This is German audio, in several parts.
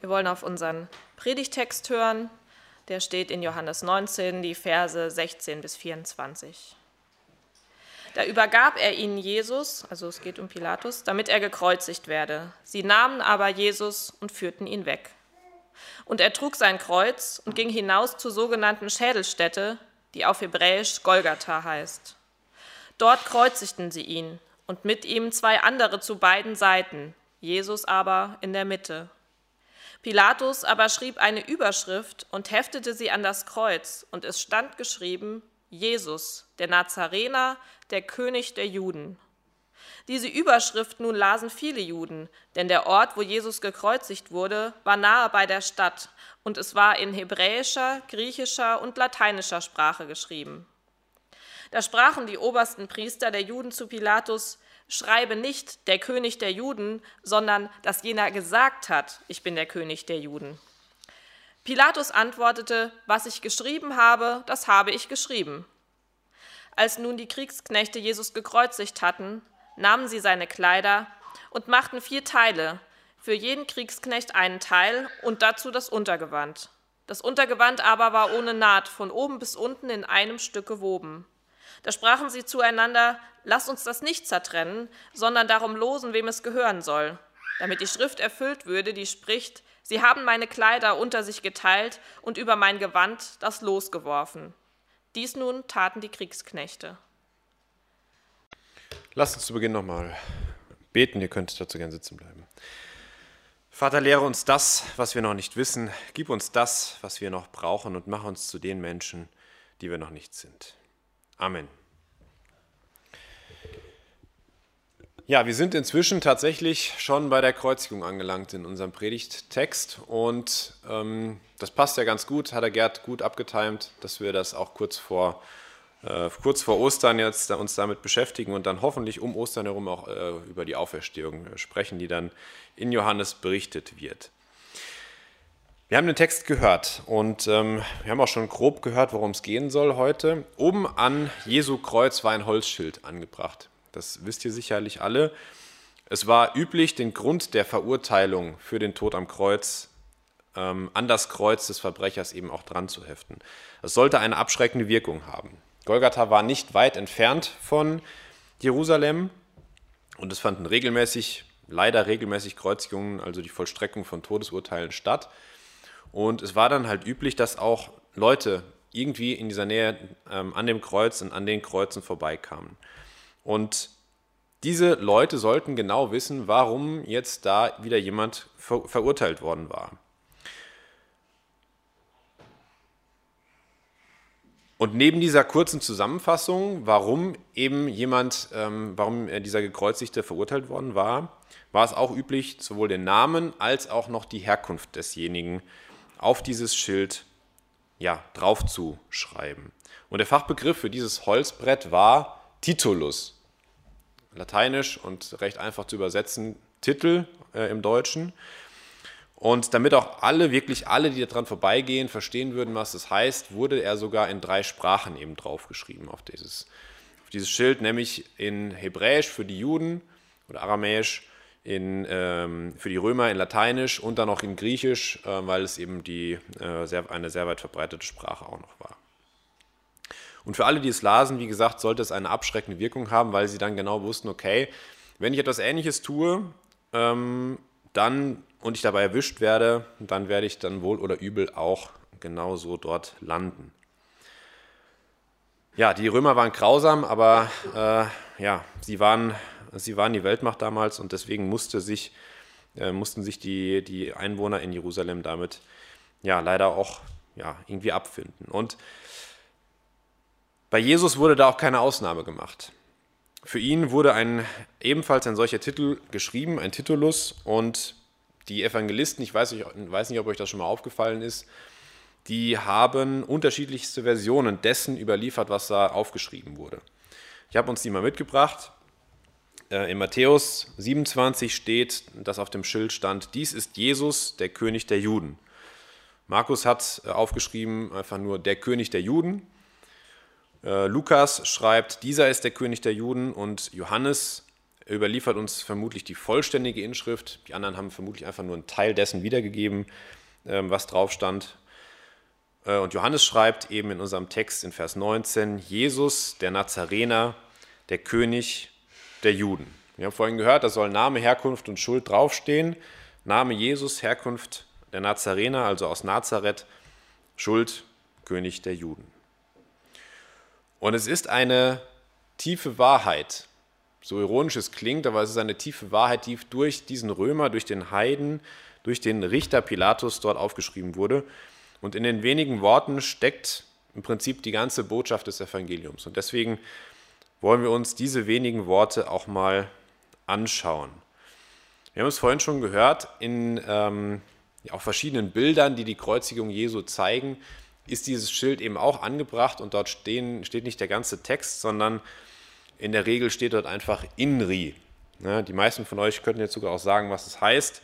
Wir wollen auf unseren Predigtext hören. Der steht in Johannes 19, die Verse 16 bis 24. Da übergab er ihnen Jesus, also es geht um Pilatus, damit er gekreuzigt werde. Sie nahmen aber Jesus und führten ihn weg. Und er trug sein Kreuz und ging hinaus zur sogenannten Schädelstätte, die auf Hebräisch Golgatha heißt. Dort kreuzigten sie ihn und mit ihm zwei andere zu beiden Seiten, Jesus aber in der Mitte. Pilatus aber schrieb eine Überschrift und heftete sie an das Kreuz, und es stand geschrieben, Jesus, der Nazarener, der König der Juden. Diese Überschrift nun lasen viele Juden, denn der Ort, wo Jesus gekreuzigt wurde, war nahe bei der Stadt, und es war in hebräischer, griechischer und lateinischer Sprache geschrieben. Da sprachen die obersten Priester der Juden zu Pilatus, schreibe nicht der König der Juden, sondern dass jener gesagt hat, ich bin der König der Juden. Pilatus antwortete, was ich geschrieben habe, das habe ich geschrieben. Als nun die Kriegsknechte Jesus gekreuzigt hatten, nahmen sie seine Kleider und machten vier Teile, für jeden Kriegsknecht einen Teil und dazu das Untergewand. Das Untergewand aber war ohne Naht, von oben bis unten in einem Stück gewoben. Da sprachen sie zueinander, lasst uns das nicht zertrennen, sondern darum losen, wem es gehören soll, damit die Schrift erfüllt würde, die spricht, sie haben meine Kleider unter sich geteilt und über mein Gewand das Los geworfen. Dies nun taten die Kriegsknechte. Lasst uns zu Beginn nochmal beten, ihr könnt dazu gern sitzen bleiben. Vater, lehre uns das, was wir noch nicht wissen, gib uns das, was wir noch brauchen und mach uns zu den Menschen, die wir noch nicht sind. Amen. Ja, wir sind inzwischen tatsächlich schon bei der Kreuzigung angelangt in unserem Predigttext und ähm, das passt ja ganz gut, hat der Gerd gut abgetimt, dass wir das auch kurz vor, äh, kurz vor Ostern jetzt uns damit beschäftigen und dann hoffentlich um Ostern herum auch äh, über die Auferstehung sprechen, die dann in Johannes berichtet wird. Wir haben den Text gehört und ähm, wir haben auch schon grob gehört, worum es gehen soll heute. Oben an Jesu Kreuz war ein Holzschild angebracht. Das wisst ihr sicherlich alle. Es war üblich, den Grund der Verurteilung für den Tod am Kreuz ähm, an das Kreuz des Verbrechers eben auch dran zu heften. Es sollte eine abschreckende Wirkung haben. Golgatha war nicht weit entfernt von Jerusalem und es fanden regelmäßig, leider regelmäßig Kreuzigungen, also die Vollstreckung von Todesurteilen statt. Und es war dann halt üblich, dass auch Leute irgendwie in dieser Nähe ähm, an dem Kreuz und an den Kreuzen vorbeikamen. Und diese Leute sollten genau wissen, warum jetzt da wieder jemand ver verurteilt worden war. Und neben dieser kurzen Zusammenfassung, warum eben jemand, ähm, warum dieser Gekreuzigte verurteilt worden war, war es auch üblich, sowohl den Namen als auch noch die Herkunft desjenigen auf dieses Schild ja, draufzuschreiben. Und der Fachbegriff für dieses Holzbrett war Titulus. Lateinisch und recht einfach zu übersetzen, Titel äh, im Deutschen. Und damit auch alle, wirklich alle, die daran vorbeigehen, verstehen würden, was das heißt, wurde er sogar in drei Sprachen eben draufgeschrieben auf dieses, auf dieses Schild, nämlich in Hebräisch für die Juden oder Aramäisch in, ähm, für die Römer in Lateinisch und dann noch in Griechisch, äh, weil es eben die, äh, sehr, eine sehr weit verbreitete Sprache auch noch war. Und für alle, die es lasen, wie gesagt, sollte es eine abschreckende Wirkung haben, weil sie dann genau wussten, okay, wenn ich etwas Ähnliches tue, ähm, dann und ich dabei erwischt werde, dann werde ich dann wohl oder übel auch genauso dort landen. Ja, die Römer waren grausam, aber äh, ja, sie waren Sie waren die Weltmacht damals und deswegen musste sich, äh, mussten sich die, die Einwohner in Jerusalem damit ja leider auch ja, irgendwie abfinden. Und bei Jesus wurde da auch keine Ausnahme gemacht. Für ihn wurde ein, ebenfalls ein solcher Titel geschrieben, ein Titulus, und die Evangelisten, ich weiß nicht, weiß nicht, ob euch das schon mal aufgefallen ist, die haben unterschiedlichste Versionen dessen überliefert, was da aufgeschrieben wurde. Ich habe uns die mal mitgebracht. Äh, in Matthäus 27 steht, dass auf dem Schild stand, dies ist Jesus, der König der Juden. Markus hat äh, aufgeschrieben einfach nur der König der Juden. Äh, Lukas schreibt, dieser ist der König der Juden und Johannes Er überliefert uns vermutlich die vollständige Inschrift. Die anderen haben vermutlich einfach nur einen Teil dessen wiedergegeben, ähm, was drauf stand. Und Johannes schreibt eben in unserem Text in Vers 19, Jesus, der Nazarener, der König der Juden. Wir haben vorhin gehört, da soll Name, Herkunft und Schuld draufstehen. Name Jesus, Herkunft der Nazarener, also aus Nazareth, Schuld, König der Juden. Und es ist eine tiefe Wahrheit, so ironisch es klingt, aber es ist eine tiefe Wahrheit, die durch diesen Römer, durch den Heiden, durch den Richter Pilatus dort aufgeschrieben wurde. Und in den wenigen Worten steckt im Prinzip die ganze Botschaft des Evangeliums. Und deswegen wollen wir uns diese wenigen Worte auch mal anschauen. Wir haben es vorhin schon gehört, in ähm, ja, auf verschiedenen Bildern, die die Kreuzigung Jesu zeigen, ist dieses Schild eben auch angebracht und dort stehen, steht nicht der ganze Text, sondern in der Regel steht dort einfach INRI. Ja, die meisten von euch könnten jetzt sogar auch sagen, was es heißt.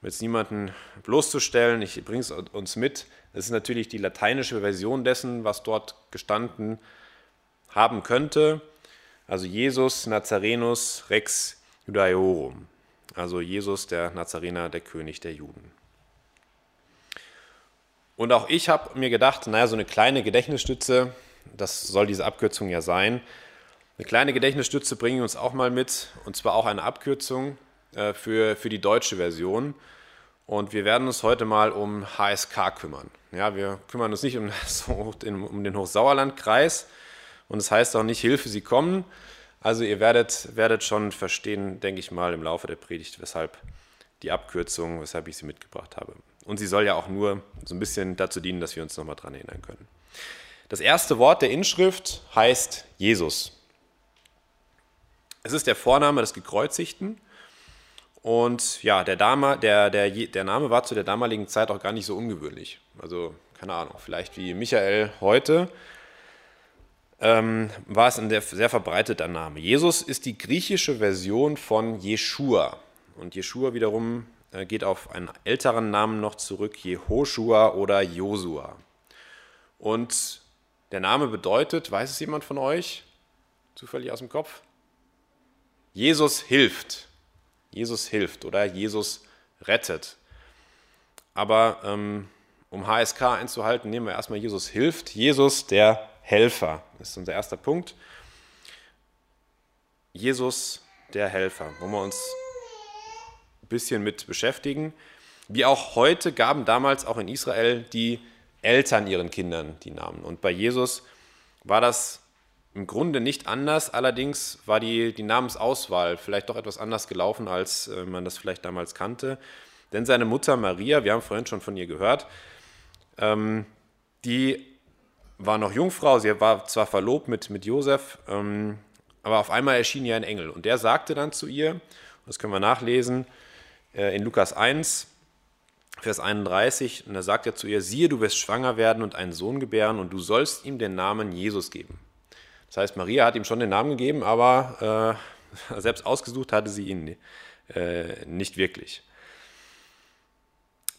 Um jetzt niemanden bloßzustellen, ich bringe es uns mit. Das ist natürlich die lateinische Version dessen, was dort gestanden haben könnte. Also Jesus Nazarenus Rex Judaeorum. Also Jesus, der Nazarener, der König der Juden. Und auch ich habe mir gedacht, naja, so eine kleine Gedächtnisstütze, das soll diese Abkürzung ja sein. Eine kleine Gedächtnisstütze bringen wir uns auch mal mit, und zwar auch eine Abkürzung äh, für, für die deutsche Version. Und wir werden uns heute mal um HSK kümmern. Ja, wir kümmern uns nicht um, um den Hochsauerlandkreis und es das heißt auch nicht Hilfe, Sie kommen. Also ihr werdet, werdet schon verstehen, denke ich mal, im Laufe der Predigt, weshalb die Abkürzung, weshalb ich sie mitgebracht habe. Und sie soll ja auch nur so ein bisschen dazu dienen, dass wir uns nochmal dran erinnern können. Das erste Wort der Inschrift heißt Jesus. Es ist der Vorname des Gekreuzigten. Und ja, der, Dame, der, der, der Name war zu der damaligen Zeit auch gar nicht so ungewöhnlich. Also, keine Ahnung, vielleicht wie Michael heute ähm, war es ein sehr, verbreiteter Name. Jesus ist die griechische Version von Jeshua. Und Jeshua wiederum äh, geht auf einen älteren Namen noch zurück, Jehoshua oder Josua. Und der Name bedeutet, weiß es jemand von euch? Zufällig aus dem Kopf? Jesus hilft. Jesus hilft oder Jesus rettet. Aber ähm, um HSK einzuhalten, nehmen wir erstmal Jesus hilft. Jesus, der Helfer. Das ist unser erster Punkt. Jesus, der Helfer. Wollen wir uns ein bisschen mit beschäftigen. Wie auch heute gaben damals auch in Israel die Eltern ihren Kindern die Namen. Und bei Jesus war das im Grunde nicht anders, allerdings war die, die Namensauswahl vielleicht doch etwas anders gelaufen, als äh, man das vielleicht damals kannte. Denn seine Mutter Maria, wir haben vorhin schon von ihr gehört, ähm, die war noch Jungfrau, sie war zwar verlobt mit, mit Josef, ähm, aber auf einmal erschien ihr ein Engel und der sagte dann zu ihr, das können wir nachlesen, äh, in Lukas 1, Vers 31, und da sagt er zu ihr, siehe, du wirst schwanger werden und einen Sohn gebären und du sollst ihm den Namen Jesus geben. Das heißt, Maria hat ihm schon den Namen gegeben, aber äh, selbst ausgesucht hatte sie ihn äh, nicht wirklich.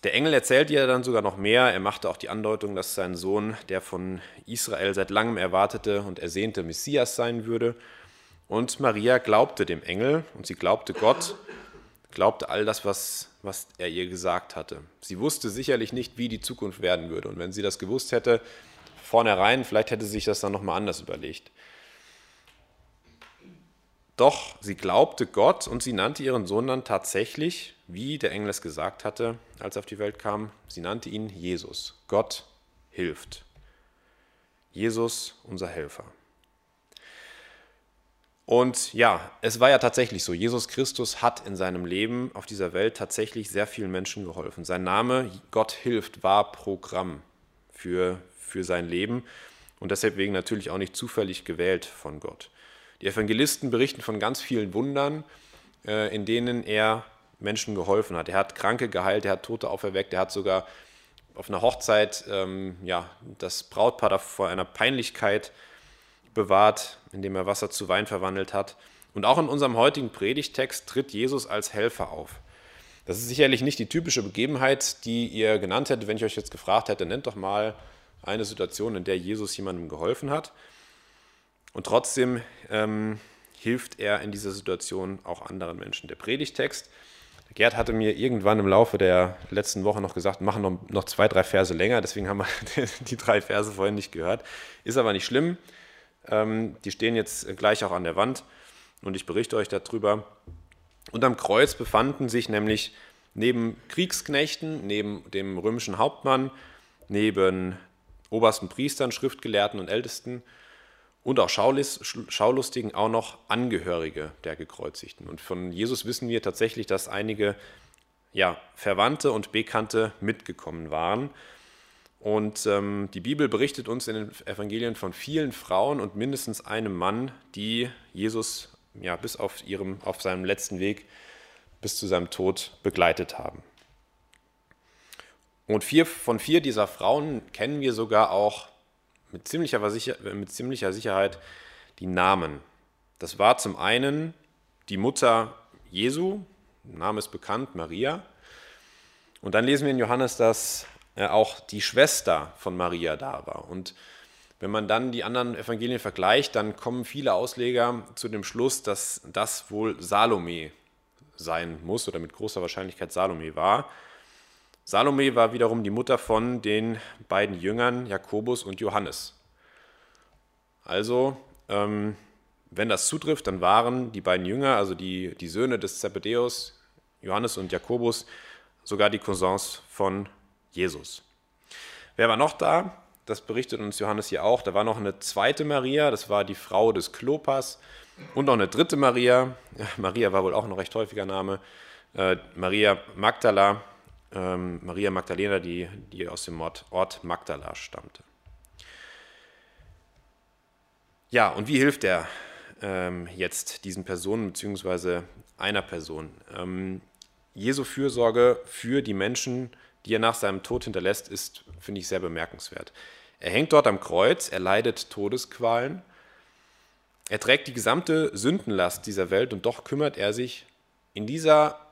Der Engel erzählt ihr dann sogar noch mehr. Er machte auch die Andeutung, dass sein Sohn der von Israel seit langem erwartete und ersehnte Messias sein würde. Und Maria glaubte dem Engel und sie glaubte Gott, glaubte all das, was, was er ihr gesagt hatte. Sie wusste sicherlich nicht, wie die Zukunft werden würde. Und wenn sie das gewusst hätte, vornherein, vielleicht hätte sie sich das dann nochmal anders überlegt. Doch sie glaubte Gott und sie nannte ihren Sohn dann tatsächlich, wie der Engel es gesagt hatte, als er auf die Welt kam, sie nannte ihn Jesus. Gott hilft. Jesus, unser Helfer. Und ja, es war ja tatsächlich so. Jesus Christus hat in seinem Leben auf dieser Welt tatsächlich sehr vielen Menschen geholfen. Sein Name, Gott hilft, war Programm für, für sein Leben und deswegen natürlich auch nicht zufällig gewählt von Gott. Die Evangelisten berichten von ganz vielen Wundern, äh, in denen er Menschen geholfen hat. Er hat Kranke geheilt, er hat Tote auferweckt, er hat sogar auf einer Hochzeit ähm, ja, das Brautpaar vor einer Peinlichkeit bewahrt, indem er Wasser zu Wein verwandelt hat. Und auch in unserem heutigen Predigtext tritt Jesus als Helfer auf. Das ist sicherlich nicht die typische Begebenheit, die ihr genannt hättet, wenn ich euch jetzt gefragt hätte, nennt doch mal eine Situation, in der Jesus jemandem geholfen hat. Und trotzdem ähm, hilft er in dieser Situation auch anderen Menschen. Der Predigtext, Gerd hatte mir irgendwann im Laufe der letzten Woche noch gesagt, machen noch, noch zwei, drei Verse länger, deswegen haben wir die drei Verse vorhin nicht gehört. Ist aber nicht schlimm. Ähm, die stehen jetzt gleich auch an der Wand und ich berichte euch darüber. Und am Kreuz befanden sich nämlich neben Kriegsknechten, neben dem römischen Hauptmann, neben obersten Priestern, Schriftgelehrten und Ältesten und auch Schaulustigen auch noch Angehörige der Gekreuzigten. Und von Jesus wissen wir tatsächlich, dass einige ja, Verwandte und Bekannte mitgekommen waren. Und ähm, die Bibel berichtet uns in den Evangelien von vielen Frauen und mindestens einem Mann, die Jesus ja, bis auf, ihrem, auf seinem letzten Weg, bis zu seinem Tod begleitet haben. Und vier, von vier dieser Frauen kennen wir sogar auch mit ziemlicher, mit ziemlicher Sicherheit die Namen. Das war zum einen die Mutter Jesu, Name ist bekannt, Maria. Und dann lesen wir in Johannes, dass äh, auch die Schwester von Maria da war. Und wenn man dann die anderen Evangelien vergleicht, dann kommen viele Ausleger zu dem Schluss, dass das wohl Salome sein muss oder mit großer Wahrscheinlichkeit Salome war. Salome war wiederum die Mutter von den beiden Jüngern Jakobus und Johannes. Also, ähm, wenn das zutrifft, dann waren die beiden Jünger, also die, die Söhne des Zebedeus, Johannes und Jakobus, sogar die Cousins von Jesus. Wer war noch da? Das berichtet uns Johannes hier auch. Da war noch eine zweite Maria, das war die Frau des Klopas. Und noch eine dritte Maria. Maria war wohl auch ein recht häufiger Name. Äh, Maria Magdala, ähm, Maria Magdalena, die, die aus dem Ort, Magdala stammte. Ja, und wie hilft er ähm, jetzt diesen Personen bzw. einer Person? Ähm, Jesu Fürsorge für die Menschen, die er nach seinem Tod hinterlässt, ist, finde ich, sehr bemerkenswert. Er hängt dort am Kreuz, er leidet Todesqualen, er trägt die gesamte Sündenlast dieser Welt und doch kümmert er sich in dieser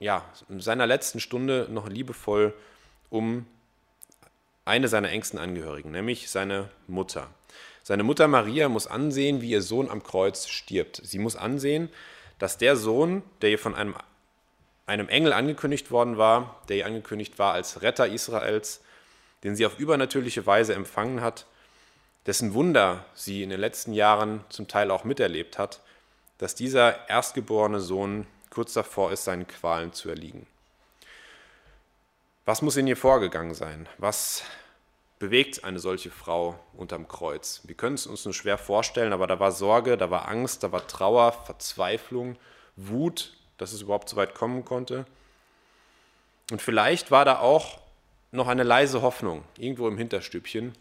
ja, in seiner letzten Stunde noch liebevoll um eine seiner engsten Angehörigen, nämlich seine Mutter. Seine Mutter Maria muss ansehen, wie ihr Sohn am Kreuz stirbt. Sie muss ansehen, dass der Sohn, der ihr von einem, einem Engel angekündigt worden war, der ihr angekündigt war als Retter Israels, den sie auf übernatürliche Weise empfangen hat, dessen Wunder sie in den letzten Jahren zum Teil auch miterlebt hat, dass dieser erstgeborene Sohn kurz davor ist, seinen Qualen zu erliegen. Was muss in ihr vorgegangen sein? Was bewegt eine solche Frau unterm Kreuz? Wir können es uns nur schwer vorstellen, aber da war Sorge, da war Angst, da war Trauer, Verzweiflung, Wut, dass es überhaupt so weit kommen konnte. Und vielleicht war da auch noch eine leise Hoffnung, irgendwo im Hinterstübchen,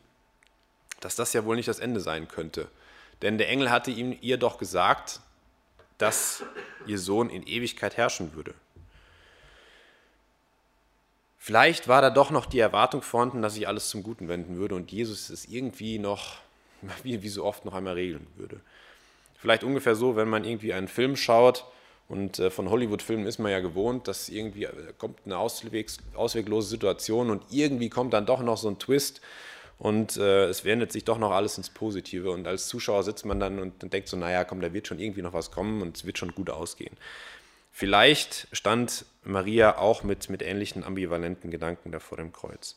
dass das ja wohl nicht das Ende sein könnte. Denn der Engel hatte ihm, ihr doch gesagt, dass ihr Sohn in Ewigkeit herrschen würde. Vielleicht war da doch noch die Erwartung vorhanden, dass sich alles zum Guten wenden würde und Jesus es irgendwie noch, wie, so oft, noch einmal regeln würde. Vielleicht ungefähr so, wenn man irgendwie einen Film schaut und äh, von Hollywood-Filmen ist man ja gewohnt, dass irgendwie äh, kommt eine ausweglose Situation und irgendwie kommt dann doch noch so ein Twist und äh, es wendet sich doch noch alles ins Positive. Und als Zuschauer sitzt man dann und denkt so, naja, komm, da wird schon irgendwie noch was kommen und es wird schon gut ausgehen. Vielleicht stand Maria auch mit, mit ähnlichen ambivalenten Gedanken da vor dem Kreuz.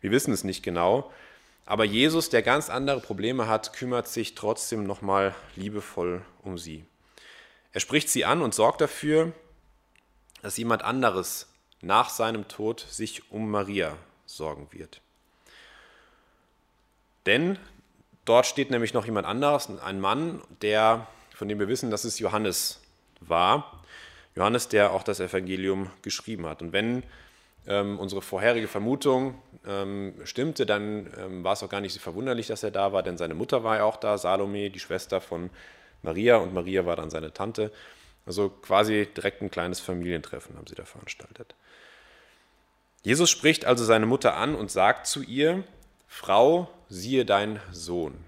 Wir wissen es nicht genau, aber Jesus, der ganz andere Probleme hat, kümmert sich trotzdem nochmal liebevoll um sie. Er spricht sie an und sorgt dafür, dass jemand anderes nach seinem Tod sich um Maria sorgen wird. Denn dort steht nämlich noch jemand anderes, ein Mann, der, von dem wir wissen, dass es Johannes war. Johannes, der auch das Evangelium geschrieben hat. Und wenn ähm, unsere vorherige Vermutung ähm, stimmte, dann ähm, war es auch gar nicht so verwunderlich, dass er da war, denn seine Mutter war ja auch da, Salome, die Schwester von Maria, und Maria war dann seine Tante. Also quasi direkt ein kleines Familientreffen haben sie da veranstaltet. Jesus spricht also seine Mutter an und sagt zu ihr, Frau, siehe dein Sohn.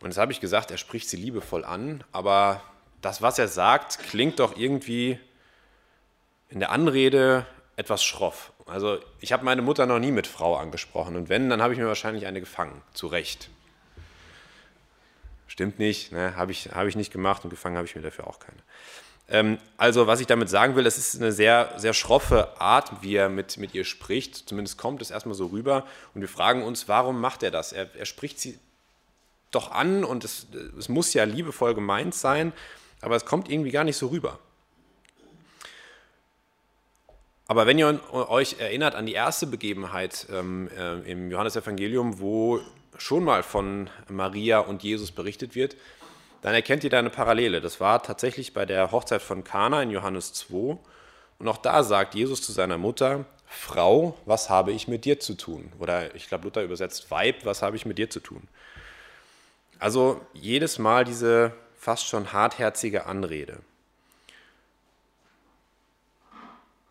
Und jetzt habe ich gesagt, er spricht sie liebevoll an, aber das, was er sagt, klingt doch irgendwie in der Anrede etwas schroff. Also ich habe meine Mutter noch nie mit Frau angesprochen und wenn, dann habe ich mir wahrscheinlich eine gefangen, zu Recht. stimmt nicht, ne? habe ich, hab ich nicht gemacht und gefangen habe ich mir dafür auch keine. Ähm, also was ich damit sagen will, es ist eine sehr, sehr schroffe Art, wie er mit, mit ihr spricht. Zumindest kommt es erstmal so rüber und wir fragen uns, warum macht er das? Er, er spricht sie doch an und es, es muss ja liebevoll gemeint sein, aber es kommt irgendwie gar nicht so rüber. Aber wenn ihr euch erinnert an die erste Begebenheit ähm, äh, im Johannesevangelium, wo schon mal von Maria und Jesus berichtet wird, dann erkennt ihr da eine Parallele. Das war tatsächlich bei der Hochzeit von Kana in Johannes 2. Und auch da sagt Jesus zu seiner Mutter, Frau, was habe ich mit dir zu tun? Oder ich glaube, Luther übersetzt, Weib, was habe ich mit dir zu tun? Also jedes Mal diese fast schon hartherzige Anrede.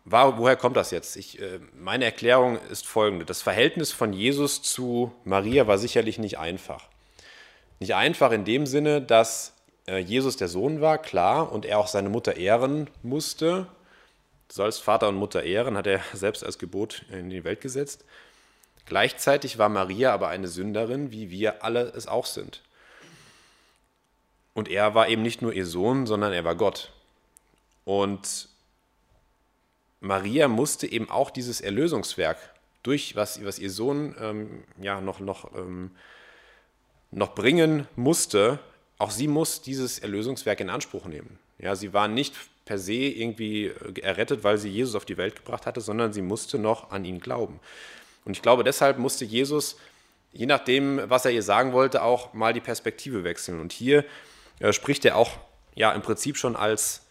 Woher kommt das jetzt? Ich, äh, meine Erklärung ist folgende. Das Verhältnis von Jesus zu Maria war sicherlich nicht einfach. Nicht einfach in dem Sinne, dass äh, Jesus der Sohn war, klar, und er auch seine Mutter ehren musste. Du sollst Vater und Mutter ehren, hat er selbst als Gebot in die Welt gesetzt. Gleichzeitig war Maria aber eine Sünderin, wie wir alle es auch sind. Und er war eben nicht nur ihr Sohn, sondern er war Gott. Und Maria musste eben auch dieses Erlösungswerk durch, was, was ihr Sohn ähm, ja, noch, noch ähm, noch bringen musste, auch sie muss dieses Erlösungswerk in Anspruch nehmen. Ja, sie war nicht per se irgendwie äh, errettet, weil sie Jesus auf die Welt gebracht hatte, sondern sie musste noch an ihn glauben. Und ich glaube, deshalb musste Jesus, je nachdem, was er ihr sagen wollte, auch mal die Perspektive wechseln. Und hier äh, spricht er auch ja im Prinzip schon als,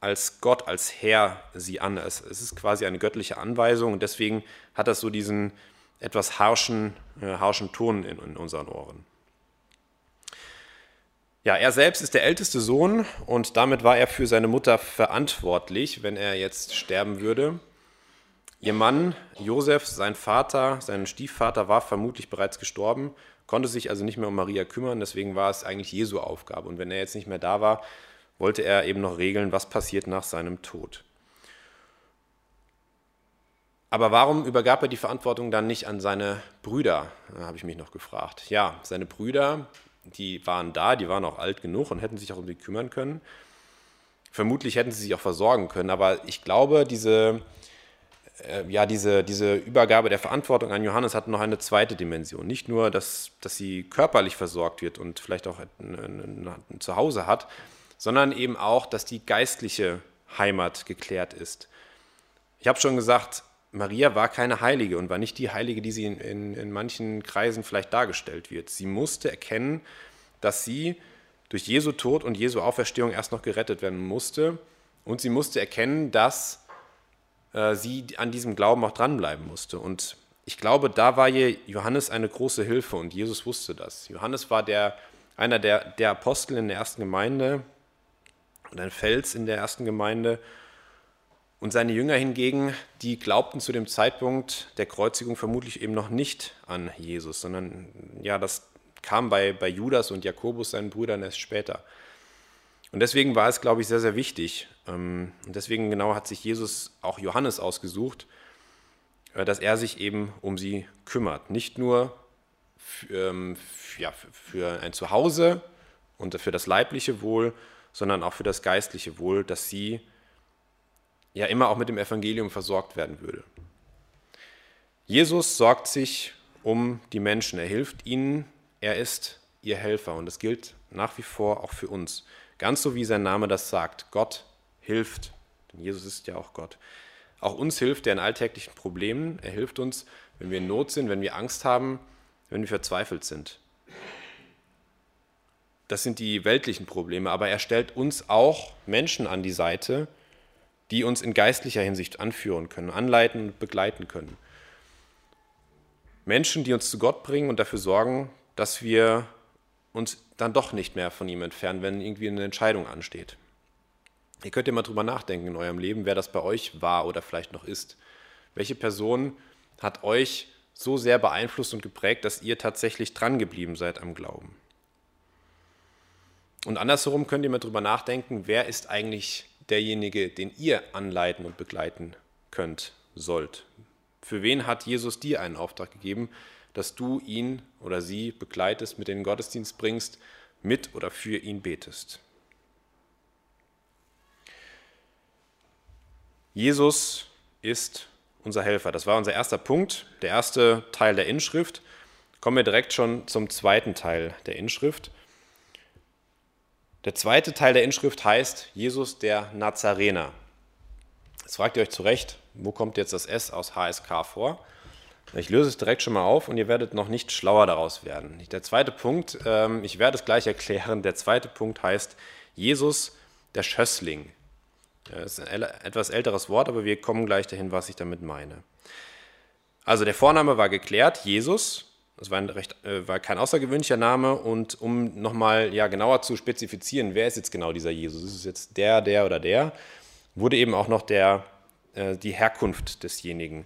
als Gott, als Herr sie an. Es, es ist quasi eine göttliche Anweisung und deswegen hat das so diesen etwas harschen, äh, harschen Ton in, in unseren Ohren. Ja, er selbst ist der älteste Sohn und damit war er für seine Mutter verantwortlich, wenn er jetzt sterben würde. Ihr Mann Josef, sein Vater, sein Stiefvater, war vermutlich bereits gestorben, konnte sich also nicht mehr um Maria kümmern, deswegen war es eigentlich Jesu Aufgabe. Und wenn er jetzt nicht mehr da war, wollte er eben noch regeln, was passiert nach seinem Tod. Aber warum übergab er die Verantwortung dann nicht an seine Brüder, habe ich mich noch gefragt. Ja, seine Brüder die waren da, die waren auch alt genug und hätten sich auch um sie kümmern können. Vermutlich hätten sie sich auch versorgen können, aber ich glaube, diese, äh, ja, diese, diese Übergabe der Verantwortung an Johannes hat noch eine zweite Dimension. Nicht nur, dass, dass sie körperlich versorgt wird und vielleicht auch ein, ein, ein Zuhause hat, sondern eben auch, dass die geistliche Heimat geklärt ist. Ich habe schon gesagt, Maria war keine Heilige und war nicht die Heilige, die sie in, in, in manchen Kreisen vielleicht dargestellt wird. Sie musste erkennen, dass sie durch Jesu Tod und Jesu Auferstehung erst noch gerettet werden musste. Und sie musste erkennen, dass äh, sie an diesem Glauben auch dranbleiben musste. Und ich glaube, da war ihr Johannes eine große Hilfe und Jesus wusste das. Johannes war der, einer der, der Apostel in der ersten Gemeinde und ein Fels in der ersten Gemeinde. Und seine Jünger hingegen, die glaubten zu dem Zeitpunkt der Kreuzigung vermutlich eben noch nicht an Jesus, sondern ja, das kam bei, bei Judas und Jakobus, seinen Brüdern, erst später. Und deswegen war es, glaube ich, sehr, sehr wichtig. Ähm, und deswegen genau hat sich Jesus auch Johannes ausgesucht, äh, dass er sich eben um sie kümmert. Nicht nur für, ähm, ja, für ein Zuhause und für das leibliche Wohl, sondern auch für das geistliche Wohl, dass sie ja immer auch mit dem Evangelium versorgt werden würde. Jesus sorgt sich um die Menschen, er hilft ihnen, er ist ihr Helfer und das gilt nach wie vor auch für uns. Ganz so wie sein Name das sagt, Gott hilft, denn Jesus ist ja auch Gott. Auch uns hilft er in alltäglichen Problemen, er hilft uns, wenn wir in Not sind, wenn wir Angst haben, wenn wir verzweifelt sind. Das sind die weltlichen Probleme, aber er stellt uns auch Menschen an die Seite, die uns in geistlicher Hinsicht anführen können, anleiten und begleiten können. Menschen, die uns zu Gott bringen und dafür sorgen, dass wir uns dann doch nicht mehr von ihm entfernen, wenn irgendwie eine Entscheidung ansteht. Ihr könnt ja mal drüber nachdenken in eurem Leben, wer das bei euch war oder vielleicht noch ist. Welche Person hat euch so sehr beeinflusst und geprägt, dass ihr tatsächlich dran geblieben seid am Glauben? Und andersherum könnt ihr mal drüber nachdenken, wer ist eigentlich derjenige, den ihr anleiten und begleiten könnt, sollt. Für wen hat Jesus dir einen Auftrag gegeben, dass du ihn oder sie begleitest, mit in den Gottesdienst bringst, mit oder für ihn betest. Jesus ist unser Helfer. Das war unser erster Punkt, der erste Teil der Inschrift. Kommen wir direkt schon zum zweiten Teil der Inschrift. Der zweite Teil der Inschrift heißt Jesus der Nazarener. Jetzt fragt ihr euch zu Recht, wo kommt jetzt das S aus HSK vor? Ich löse es direkt schon mal auf und ihr werdet noch nicht schlauer daraus werden. Der zweite Punkt, ähm, ich werde es gleich erklären, der zweite Punkt heißt Jesus der Schössling. Das ist ein etwas älteres Wort, aber wir kommen gleich dahin, was ich damit meine. Also der Vorname war geklärt, Jesus. Das war, ein recht, äh, war kein außergewöhnlicher Name. Und um nochmal ja, genauer zu spezifizieren, wer ist jetzt genau dieser Jesus? Ist es jetzt der, der oder der? Wurde eben auch noch der, äh, die Herkunft desjenigen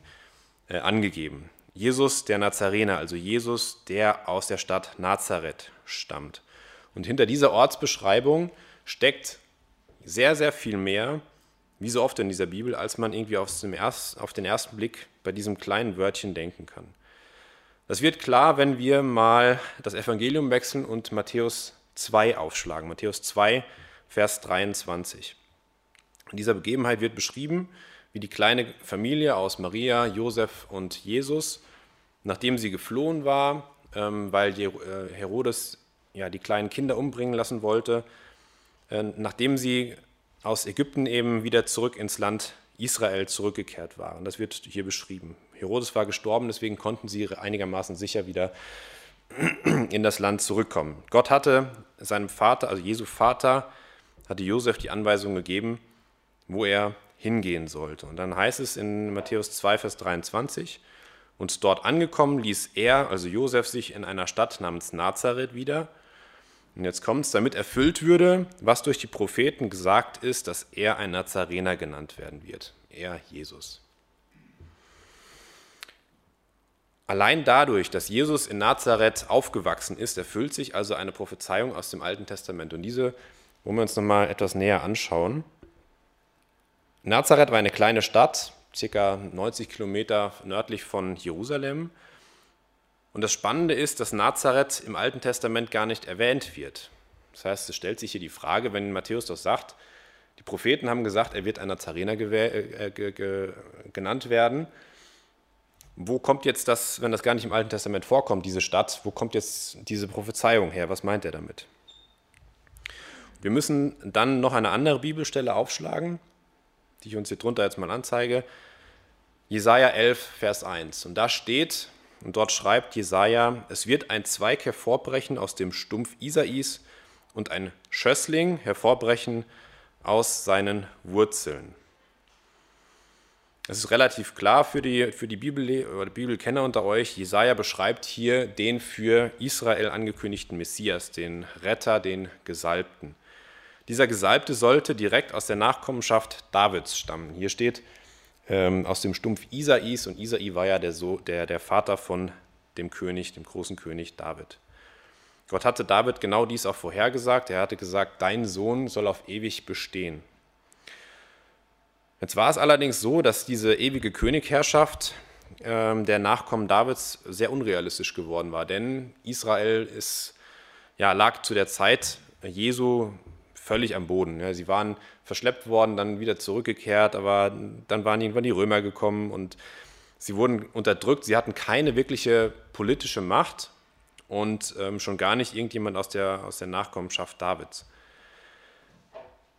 äh, angegeben. Jesus der Nazarener, also Jesus, der aus der Stadt Nazareth stammt. Und hinter dieser Ortsbeschreibung steckt sehr, sehr viel mehr, wie so oft in dieser Bibel, als man irgendwie auf den ersten Blick bei diesem kleinen Wörtchen denken kann. Das wird klar, wenn wir mal das Evangelium wechseln und Matthäus 2 aufschlagen. Matthäus 2, Vers 23. In dieser Begebenheit wird beschrieben, wie die kleine Familie aus Maria, Josef und Jesus, nachdem sie geflohen war, ähm, weil äh, Herodes ja, die kleinen Kinder umbringen lassen wollte, äh, nachdem sie aus Ägypten eben wieder zurück ins Land Israel zurückgekehrt waren. Das wird hier beschrieben. Herodes war gestorben, deswegen konnten sie einigermaßen sicher wieder in das Land zurückkommen. Gott hatte seinem Vater, also Jesu Vater, hatte Josef die Anweisung gegeben, wo er hingehen sollte. Und dann heißt es in Matthäus 2, Vers 23, und dort angekommen ließ er, also Josef, sich in einer Stadt namens Nazareth wieder und jetzt kommt es, damit erfüllt würde, was durch die Propheten gesagt ist, dass er ein Nazarener genannt werden wird. Er, Jesus. Allein dadurch, dass Jesus in Nazareth aufgewachsen ist, erfüllt sich also eine Prophezeiung aus dem Alten Testament. Und diese wollen wir uns nochmal etwas näher anschauen. Nazareth war eine kleine Stadt, circa 90 Kilometer nördlich von Jerusalem. Und das Spannende ist, dass Nazareth im Alten Testament gar nicht erwähnt wird. Das heißt, es stellt sich hier die Frage, wenn Matthäus das sagt, die Propheten haben gesagt, er wird ein Nazarener äh, genannt werden. Wo kommt jetzt das, wenn das gar nicht im Alten Testament vorkommt, diese Stadt, wo kommt jetzt diese Prophezeiung her? Was meint er damit? Wir müssen dann noch eine andere Bibelstelle aufschlagen, die ich uns hier drunter jetzt mal anzeige. Jesaja 11, Vers 1. Und da steht, und dort schreibt Jesaja: Es wird ein Zweig hervorbrechen aus dem Stumpf Isais und ein Schössling hervorbrechen aus seinen Wurzeln. Es ist relativ klar für die, für die Bibel, oder Bibelkenner unter euch, Jesaja beschreibt hier den für Israel angekündigten Messias, den Retter, den Gesalbten. Dieser Gesalbte sollte direkt aus der Nachkommenschaft Davids stammen. Hier steht, ähm, aus dem Stumpf Isais und Isai war ja der, so der, der Vater von dem König, dem großen König David. Gott hatte David genau dies auch vorhergesagt. Er hatte gesagt, dein Sohn soll auf ewig bestehen. Jetzt war es allerdings so, dass diese ewige Königherrschaft ähm, der Nachkommen Davids sehr unrealistisch geworden war, denn Israel ist, ja, lag zu der Zeit Jesu völlig am Boden. Ja, sie waren verschleppt worden, dann wieder zurückgekehrt, aber dann waren irgendwann die Römer gekommen und sie wurden unterdrückt. Sie hatten keine wirkliche politische Macht und ähm, schon gar nicht irgendjemand aus der, aus der Nachkommenschaft Davids.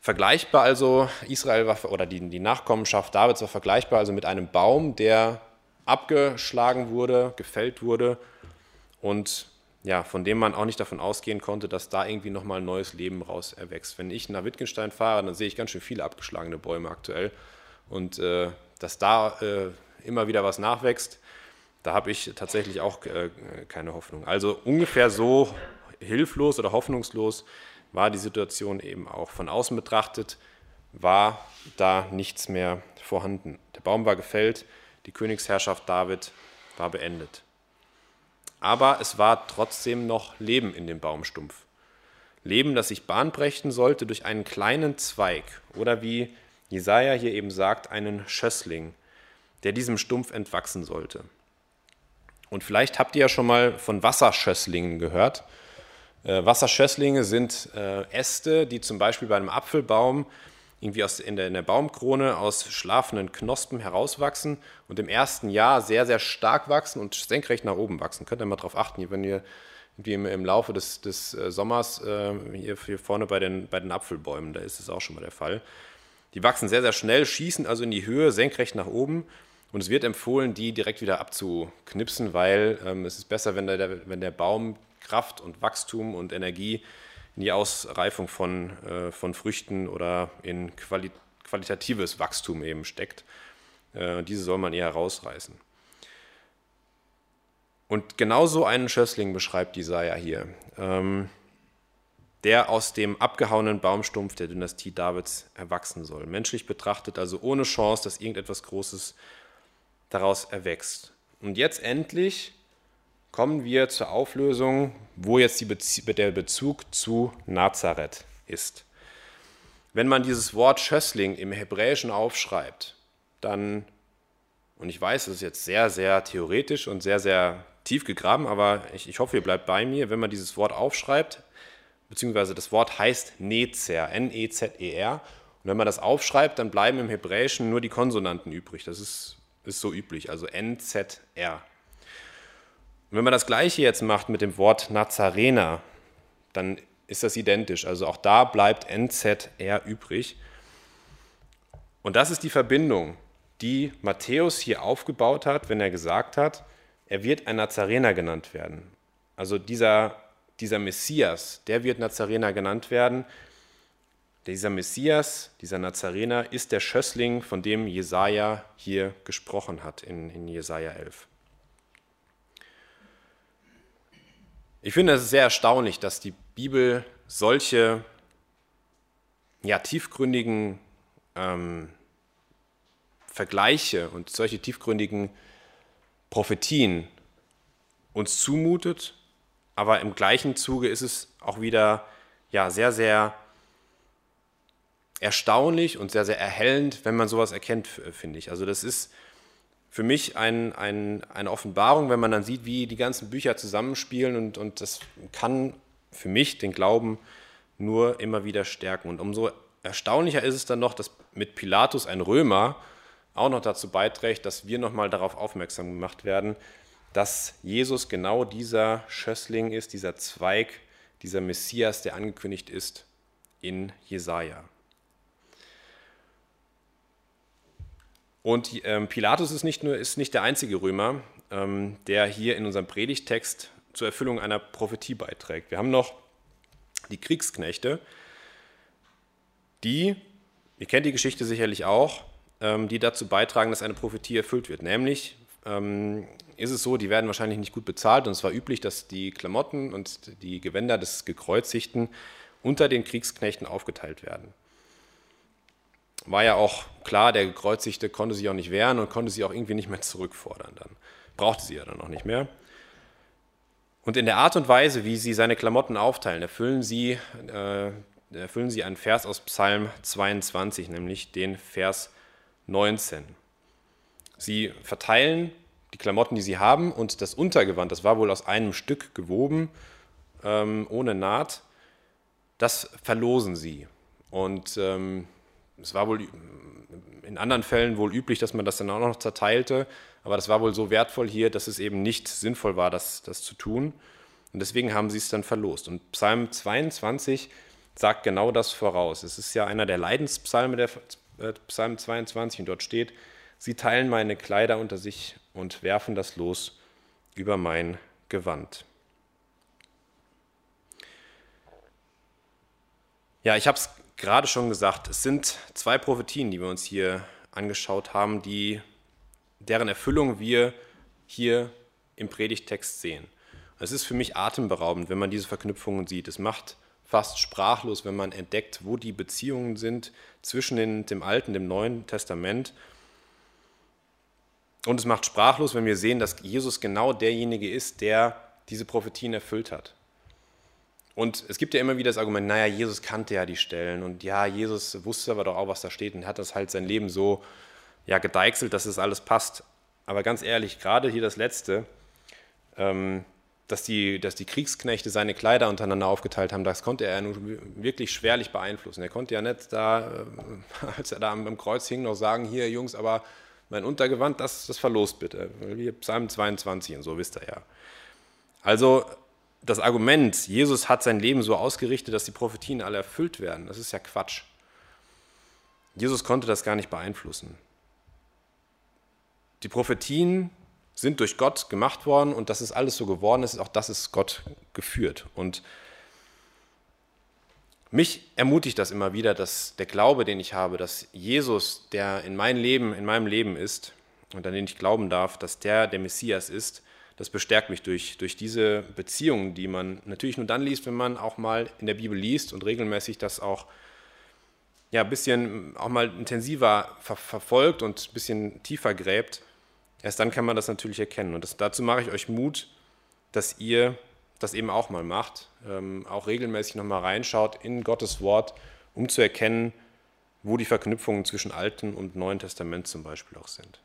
Vergleichbar also, Israel war, oder die, die Nachkommenschaft Davids war vergleichbar also mit einem Baum, der abgeschlagen wurde, gefällt wurde und ja, von dem man auch nicht davon ausgehen konnte, dass da irgendwie nochmal ein neues Leben raus erwächst. Wenn ich nach Wittgenstein fahre, dann sehe ich ganz schön viele abgeschlagene Bäume aktuell. Und äh, dass da äh, immer wieder was nachwächst, da habe ich tatsächlich auch äh, keine Hoffnung. Also ungefähr so hilflos oder hoffnungslos war die Situation eben auch. Von außen betrachtet war da nichts mehr vorhanden. Der Baum war gefällt, die Königsherrschaft David war beendet aber es war trotzdem noch Leben in dem Baumstumpf. Leben, das sich Bahn brächten sollte durch einen kleinen Zweig oder wie Jesaja hier eben sagt, einen Schössling, der diesem Stumpf entwachsen sollte. Und vielleicht habt ihr ja schon mal von Wasserschösslingen gehört. Äh, Wasserschösslinge sind äh, Äste, die zum Beispiel bei einem Apfelbaum irgendwie aus, in, der, in der Baumkrone aus schlafenden Knospen herauswachsen und im ersten Jahr sehr, sehr stark wachsen und senkrecht nach oben wachsen. Könnt ihr mal darauf achten, wenn ihr irgendwie im, im Laufe des, des äh, Sommers äh, hier, hier vorne bei den, bei den Apfelbäumen, da ist es auch schon mal der Fall. Die wachsen sehr, sehr schnell, schießen also in die Höhe, senkrecht nach oben. Und es wird empfohlen, die direkt wieder abzuknipsen, weil ähm, es ist besser, wenn der, wenn der Baum Kraft und Wachstum und Energie in die Ausreifung von, äh, von Früchten oder in quali qualitatives Wachstum eben steckt. Äh, diese soll man eher rausreißen. Und genauso einen Schössling beschreibt Jesaja hier, ähm, der aus dem abgehauenen Baumstumpf der Dynastie Davids erwachsen soll. Menschlich betrachtet also ohne Chance, dass irgendetwas Großes daraus erwächst. Und jetzt endlich kommen wir zur Auflösung, wo jetzt Bezie der Bezug zu Nazareth ist. Wenn man dieses Wort Schössling im Hebräischen aufschreibt, dann, und ich weiß, es ist jetzt sehr, sehr theoretisch und sehr, sehr tief gegraben, aber ich, ich hoffe, ihr bleibt bei mir, wenn man dieses Wort aufschreibt, beziehungsweise das Wort heißt Nezer, N-E-Z-E-R, und wenn man das aufschreibt, dann bleiben im Hebräischen nur die Konsonanten übrig. Das ist, ist so üblich, also N-Z-R. Und wenn man das gleiche jetzt macht mit dem Wort Nazarener, dann ist das identisch. Also auch da bleibt NZR übrig. Und das ist die Verbindung, die Matthäus hier aufgebaut hat, wenn er gesagt hat, er wird ein Nazarener genannt werden. Also dieser, dieser Messias, der wird Nazarener genannt werden. Dieser Messias, dieser Nazarener ist der Schössling, von dem Jesaja hier gesprochen hat in, in Jesaja 11. Ich finde es sehr erstaunlich, dass die Bibel solche ja, tiefgründigen ähm, Vergleiche und solche tiefgründigen Prophetien uns zumutet, aber im gleichen Zuge ist es auch wieder ja, sehr, sehr erstaunlich und sehr, sehr erhellend, wenn man sowas erkennt, finde ich. Also das ist für mich ein, ein, eine Offenbarung, wenn man dann sieht, wie die ganzen Bücher zusammenspielen und, und das kann für mich den Glauben nur immer wieder stärken. Und umso erstaunlicher ist es dann noch, dass mit Pilatus ein Römer auch noch dazu beiträgt, dass wir nochmal darauf aufmerksam gemacht werden, dass Jesus genau dieser Schössling ist, dieser Zweig, dieser Messias, der angekündigt ist in Jesaja. Und ähm, Pilatus ist nicht, nur, ist nicht der einzige Römer, ähm, der hier in unserem Predigtext zur Erfüllung einer Prophetie beiträgt. Wir haben noch die Kriegsknechte, die, ihr kennt die Geschichte sicherlich auch, ähm, die dazu beitragen, dass eine Prophetie erfüllt wird. Nämlich ähm, ist es so, die werden wahrscheinlich nicht gut bezahlt und es war üblich, dass die Klamotten und die Gewänder des Gekreuzigten unter den Kriegsknechten aufgeteilt werden war ja auch klar, der Gekreuzigte konnte sich auch nicht wehren und konnte sie auch irgendwie nicht mehr zurückfordern. Dann brauchte sie ja dann auch nicht mehr. Und in der Art und Weise, wie sie seine Klamotten aufteilen, erfüllen sie, äh, erfüllen sie einen Vers aus Psalm 22, nämlich den Vers 19. Sie verteilen die Klamotten, die sie haben, und das Untergewand, das war wohl aus einem Stück gewoben, ähm, ohne Naht, das verlosen sie. Und ähm, es war wohl in anderen Fällen wohl üblich, dass man das dann auch noch zerteilte, aber das war wohl so wertvoll hier, dass es eben nicht sinnvoll war, das, das zu tun. Und deswegen haben sie es dann verlost. Und Psalm 22 sagt genau das voraus. Es ist ja einer der Leidenspsalme der äh, Psalm 22 und dort steht, sie teilen meine Kleider unter sich und werfen das Los über mein Gewand. Ja, ich habe es gerade schon gesagt, es sind zwei Prophetien, die wir uns hier angeschaut haben, die, deren Erfüllung wir hier im Predigtext sehen. Es ist für mich atemberaubend, wenn man diese Verknüpfungen sieht. Es macht fast sprachlos, wenn man entdeckt, wo die Beziehungen sind zwischen den, dem Alten und dem Neuen Testament. Und es macht sprachlos, wenn wir sehen, dass Jesus genau derjenige ist, der diese Prophetien erfüllt hat. Und es gibt ja immer wieder das Argument, naja, Jesus kannte ja die Stellen und ja, Jesus wusste aber doch auch, was da steht und hat das halt sein Leben so ja, gedeichselt, dass es alles passt. Aber ganz ehrlich, gerade hier das Letzte, ähm, dass die, dass die Kriegsknechte seine Kleider untereinander aufgeteilt haben, das konnte er ja nun wirklich schwerlich beeinflussen. Er konnte ja nicht da, äh, als er da am Kreuz hing, noch sagen, hier Jungs, aber mein Untergewand, das, das verlost bitte. Psalm 22 und so, wisst ihr ja. Also das Argument, Jesus hat sein Leben so ausgerichtet, dass die Prophetien alle erfüllt werden, das ist ja Quatsch. Jesus konnte das gar nicht beeinflussen. Die Prophetien sind durch Gott gemacht worden und dass es alles so geworden ist, auch das ist Gott geführt. Und mich ermutigt das immer wieder, dass der Glaube, den ich habe, dass Jesus, der in mein Leben, in meinem Leben ist und an den ich glauben darf, dass der der Messias ist, das bestärkt mich durch, durch diese Beziehungen, die man natürlich nur dann liest, wenn man auch mal in der Bibel liest und regelmäßig das auch ja, ein bisschen auch mal intensiver ver verfolgt und ein bisschen tiefer gräbt. Erst dann kann man das natürlich erkennen. Und das, dazu mache ich euch Mut, dass ihr das eben auch mal macht, ähm, auch regelmäßig nochmal reinschaut in Gottes Wort, um zu erkennen, wo die Verknüpfungen zwischen Alten und Neuen Testament zum Beispiel auch sind.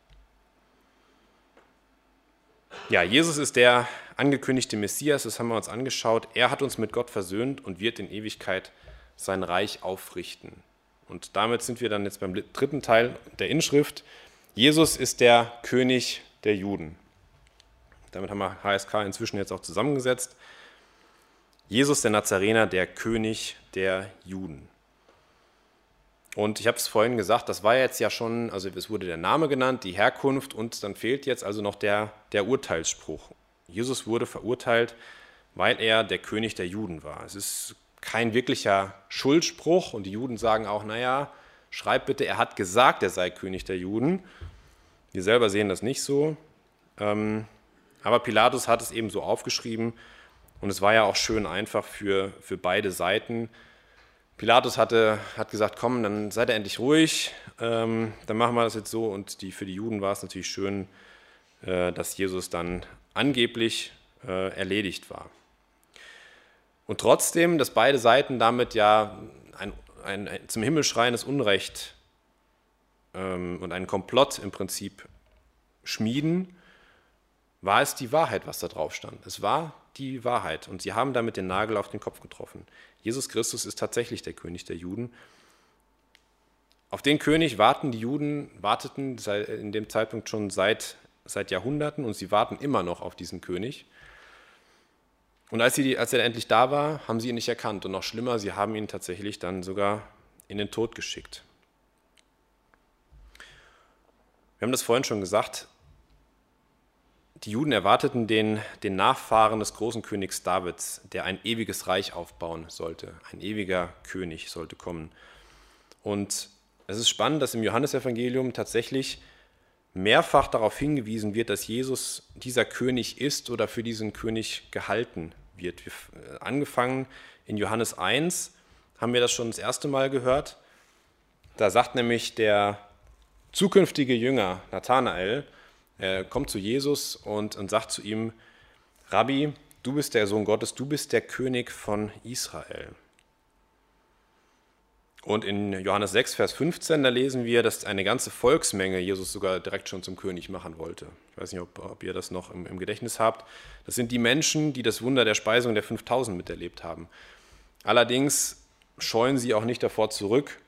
Ja, Jesus ist der angekündigte Messias, das haben wir uns angeschaut. Er hat uns mit Gott versöhnt und wird in Ewigkeit sein Reich aufrichten. Und damit sind wir dann jetzt beim dritten Teil der Inschrift. Jesus ist der König der Juden. Damit haben wir HSK inzwischen jetzt auch zusammengesetzt. Jesus der Nazarener, der König der Juden. Und ich habe es vorhin gesagt, das war jetzt ja schon, also es wurde der Name genannt, die Herkunft und dann fehlt jetzt also noch der, der Urteilsspruch. Jesus wurde verurteilt, weil er der König der Juden war. Es ist kein wirklicher Schuldspruch und die Juden sagen auch, naja, schreib bitte, er hat gesagt, er sei König der Juden. Wir selber sehen das nicht so. Ähm, aber Pilatus hat es eben so aufgeschrieben und es war ja auch schön einfach für, für beide Seiten. Pilatus hatte, hat gesagt, komm, dann seid ihr endlich ruhig, ähm, dann machen wir das jetzt so. Und die, für die Juden war es natürlich schön, äh, dass Jesus dann angeblich äh, erledigt war. Und trotzdem, dass beide Seiten damit ja ein, ein, ein zum Himmel schreiendes Unrecht ähm, und einen Komplott im Prinzip schmieden, war es die Wahrheit, was da drauf stand. Es war die Wahrheit und sie haben damit den Nagel auf den Kopf getroffen. Jesus Christus ist tatsächlich der König der Juden. Auf den König warten die Juden, warteten in dem Zeitpunkt schon seit, seit Jahrhunderten und sie warten immer noch auf diesen König. Und als, sie, als er endlich da war, haben sie ihn nicht erkannt. Und noch schlimmer, sie haben ihn tatsächlich dann sogar in den Tod geschickt. Wir haben das vorhin schon gesagt, die Juden erwarteten den, den Nachfahren des großen Königs Davids, der ein ewiges Reich aufbauen sollte. Ein ewiger König sollte kommen. Und es ist spannend, dass im Johannesevangelium tatsächlich mehrfach darauf hingewiesen wird, dass Jesus dieser König ist oder für diesen König gehalten wird. Wir, äh, angefangen in Johannes 1 haben wir das schon das erste Mal gehört. Da sagt nämlich der zukünftige Jünger Nathanael, er kommt zu Jesus und, und sagt zu ihm, Rabbi, du bist der Sohn Gottes, du bist der König von Israel. Und in Johannes 6, Vers 15, da lesen wir, dass eine ganze Volksmenge Jesus sogar direkt schon zum König machen wollte. Ich weiß nicht, ob, ob ihr das noch im, im, Gedächtnis habt. Das sind die Menschen, die das Wunder der Speisung der 5000 miterlebt haben. Allerdings scheuen sie auch nicht davor zurück,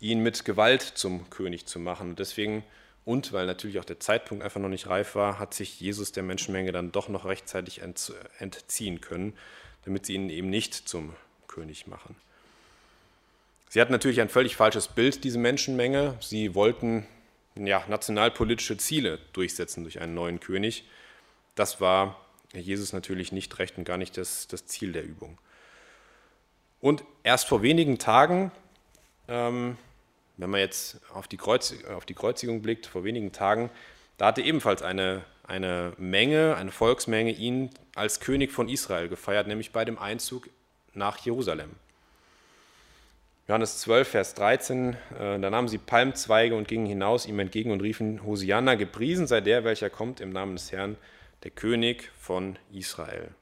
ihn mit Gewalt zum König zu machen. Deswegen und weil natürlich auch der Zeitpunkt einfach noch nicht reif war, hat sich Jesus der Menschenmenge dann doch noch rechtzeitig entziehen können, damit sie ihn eben nicht zum König machen. Sie hatten natürlich ein völlig falsches Bild, diese Menschenmenge. Sie wollten ja, nationalpolitische Ziele durchsetzen durch einen neuen König. Das war Jesus natürlich nicht recht und gar nicht das, das Ziel der Übung. Und erst vor wenigen Tagen ähm, wenn man jetzt auf die, Kreuz, auf die Kreuzigung blickt, vor wenigen Tagen, da hatte ebenfalls eine, eine Menge, eine Volksmenge ihn als König von Israel gefeiert, nämlich bei dem Einzug nach Jerusalem. Johannes 12, Vers 13, äh, da nahmen sie Palmzweige und gingen hinaus ihm entgegen und riefen, Hosianna, gepriesen sei der, welcher kommt im Namen des Herrn, der König von Israel.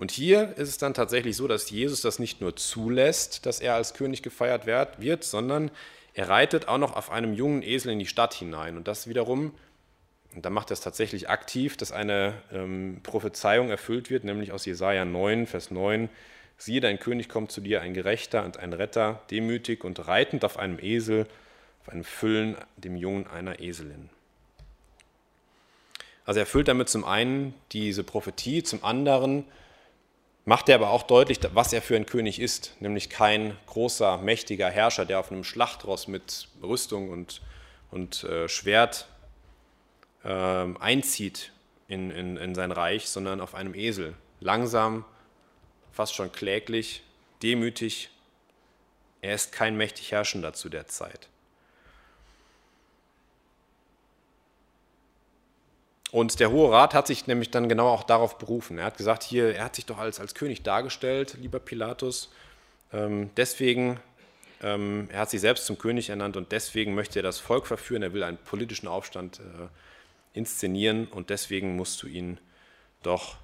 Und hier ist es dann tatsächlich so, dass Jesus das nicht nur zulässt, dass er als König gefeiert wird, sondern er reitet auch noch auf einem jungen Esel in die Stadt hinein. Und das wiederum Und da macht er es tatsächlich aktiv, dass eine ähm, Prophezeiung erfüllt wird, nämlich aus Jesaja 9, Vers 9. Siehe, dein König kommt zu dir, ein Gerechter und ein Retter, demütig und reitend auf einem Esel, auf einem Füllen, dem Jungen einer Eselin. Also er erfüllt damit zum einen diese Prophetie, zum anderen macht er aber auch deutlich, was er für ein König ist, nämlich kein großer, mächtiger Herrscher, der auf einem Schlachtross mit Rüstung und, und äh, Schwert äh, einzieht in, in, in sein Reich, sondern auf einem Esel, langsam, fast schon kläglich, demütig. Er ist kein mächtig Herrschender zu der Zeit. Und der Hohe Rat hat sich nämlich dann genau auch darauf berufen. Er hat gesagt, hier, er hat sich doch als, als König dargestellt, lieber Pilatus. Ähm, deswegen, ähm, er hat sich selbst zum König ernannt und deswegen möchte er das Volk verführen. Er will einen politischen Aufstand äh, inszenieren und deswegen musst du ihn doch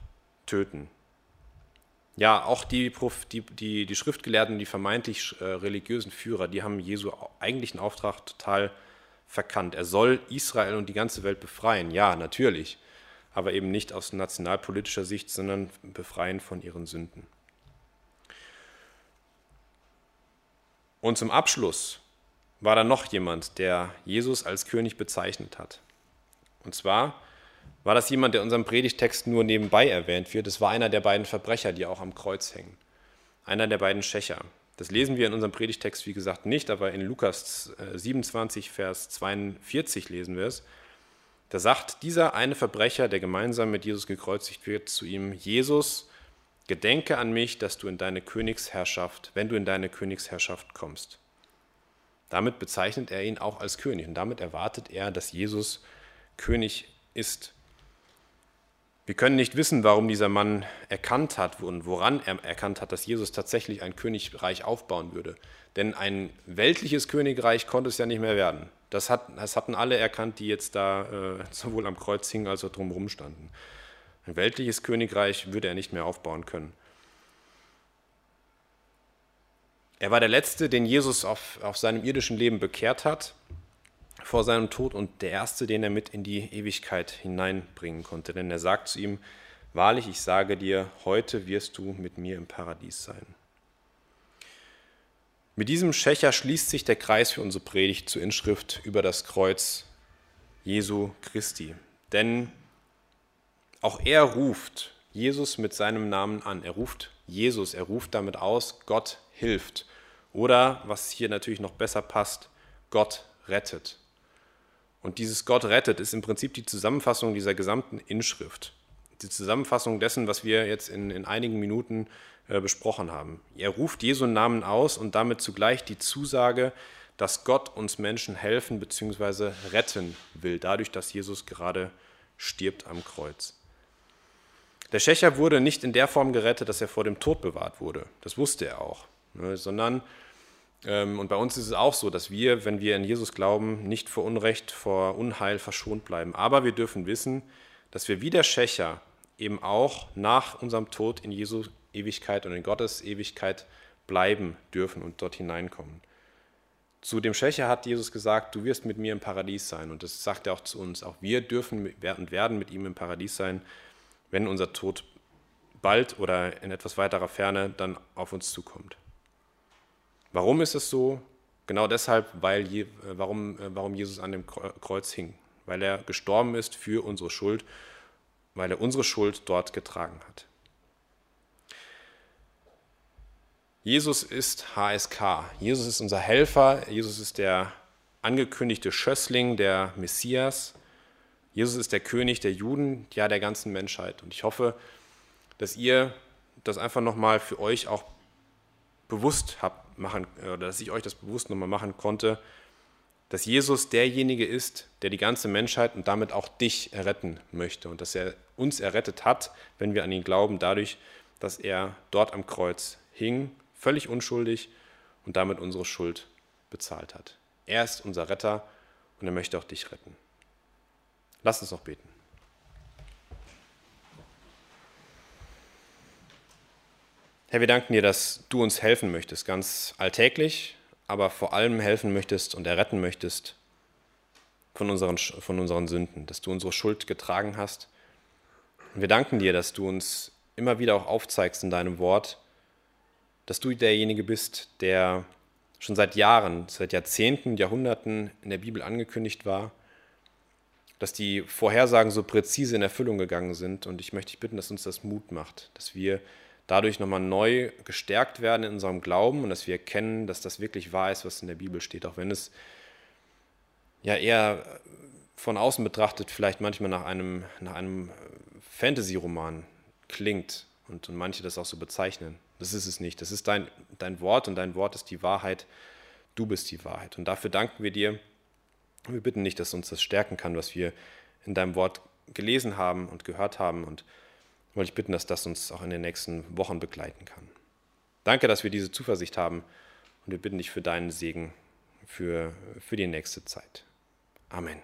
töten. Ja, auch die, die, die, die Schriftgelehrten, die vermeintlich äh, religiösen Führer, die haben Jesu eigentlichen Auftrag total verkannt. Er soll Israel und die ganze Welt befreien, ja, natürlich, aber eben nicht aus nationalpolitischer Sicht, sondern befreien von ihren Sünden. Und zum Abschluss war da noch jemand, der Jesus als König bezeichnet hat. Und zwar war das jemand, der in unserem Predigtext nur nebenbei erwähnt wird. Es war einer der beiden Verbrecher, die auch am Kreuz hängen. Einer der beiden Schächer. Das lesen wir in unserem Predigtext, wie gesagt, nicht, aber in Lukas 27, äh, Vers 42 lesen wir es. Da sagt dieser eine Verbrecher, der gemeinsam mit Jesus gekreuzigt wird, zu ihm, Jesus, gedenke an mich, dass du in deine Königsherrschaft, wenn du in deine Königsherrschaft kommst. Damit bezeichnet er ihn auch als König und damit erwartet er, dass Jesus König ist. Wir können nicht wissen, warum dieser Mann erkannt hat und woran er erkannt hat, dass Jesus tatsächlich ein Königreich aufbauen würde. Denn ein weltliches Königreich konnte es ja nicht mehr werden. Das, hat, das hatten alle erkannt, die jetzt da äh, sowohl am Kreuz hingen als auch drumherum standen. Ein weltliches Königreich würde er nicht mehr aufbauen können. Er war der Letzte, den Jesus auf, auf seinem irdischen Leben bekehrt hat vor seinem Tod und der erste, den er mit in die Ewigkeit hineinbringen konnte. Denn er sagt zu ihm, wahrlich, ich sage dir, heute wirst du mit mir im Paradies sein. Mit diesem Schächer schließt sich der Kreis für unsere Predigt zur Inschrift über das Kreuz Jesu Christi. Denn auch er ruft Jesus mit seinem Namen an. Er ruft Jesus, er ruft damit aus, Gott hilft. Oder, was hier natürlich noch besser passt, Gott rettet. Und dieses Gott rettet ist im Prinzip die Zusammenfassung dieser gesamten Inschrift. Die Zusammenfassung dessen, was wir jetzt in, in einigen Minuten äh, besprochen haben. Er ruft Jesu Namen aus und damit zugleich die Zusage, dass Gott uns Menschen helfen bzw. retten will, dadurch, dass Jesus gerade stirbt am Kreuz. Der Schächer wurde nicht in der Form gerettet, dass er vor dem Tod bewahrt wurde. Das wusste er auch. Ne, sondern und bei uns ist es auch so, dass wir, wenn wir in Jesus glauben, nicht vor Unrecht, vor Unheil verschont bleiben. Aber wir dürfen wissen, dass wir wie der Schächer eben auch nach unserem Tod in Jesu Ewigkeit und in Gottes Ewigkeit bleiben dürfen und dort hineinkommen. Zu dem Schächer hat Jesus gesagt, du wirst mit mir im Paradies sein. Und das sagt er auch zu uns. Auch wir dürfen und werden mit ihm im Paradies sein, wenn unser Tod bald oder in etwas weiterer Ferne dann auf uns zukommt. Warum ist es so? Genau deshalb, weil je, äh, warum, äh, warum Jesus an dem Kreuz hing. Weil er gestorben ist für unsere Schuld, weil er unsere Schuld dort getragen hat. Jesus ist HSK. Jesus ist unser Helfer. Jesus ist der angekündigte Schössling, der Messias. Jesus ist der König der Juden, ja der ganzen Menschheit. Und ich hoffe, dass ihr das einfach nochmal für euch auch bewusst habt machen, oder dass ich euch das bewusst nochmal machen konnte, dass Jesus derjenige ist, der die ganze Menschheit und damit auch dich erretten möchte und dass er uns errettet hat, wenn wir an ihn glauben, dadurch, dass er dort am Kreuz hing, völlig unschuldig und damit unsere Schuld bezahlt hat. Er ist unser Retter und er möchte auch dich retten. Lass uns noch beten. Herr, wir danken dir, dass du uns helfen möchtest, ganz alltäglich, aber vor allem helfen möchtest und erretten möchtest von unseren, von unseren Sünden, dass du unsere Schuld getragen hast. Und wir danken dir, dass du uns immer wieder auch aufzeigst in deinem Wort, dass du derjenige bist, der schon seit Jahren, seit Jahrzehnten, Jahrhunderten in der Bibel angekündigt war, dass die Vorhersagen so präzise in Erfüllung gegangen sind. Und ich möchte dich bitten, dass uns das Mut macht, dass wir dadurch nochmal neu gestärkt werden in unserem Glauben und dass wir erkennen, dass das wirklich wahr ist, was in der Bibel steht, auch wenn es ja eher von außen betrachtet vielleicht manchmal nach einem, nach einem Fantasy-Roman klingt und, und manche das auch so bezeichnen. Das ist es nicht. Das ist dein, dein Wort und dein Wort ist die Wahrheit. Du bist die Wahrheit. Und dafür danken wir dir. Wir bitten nicht, dass uns das stärken kann, was wir in deinem Wort gelesen haben und gehört haben. Und wollte ich bitten, dass das uns auch in den nächsten Wochen begleiten kann. Danke, dass wir diese Zuversicht haben. Und wir bitten dich für deinen Segen für, für die nächste Zeit. Amen.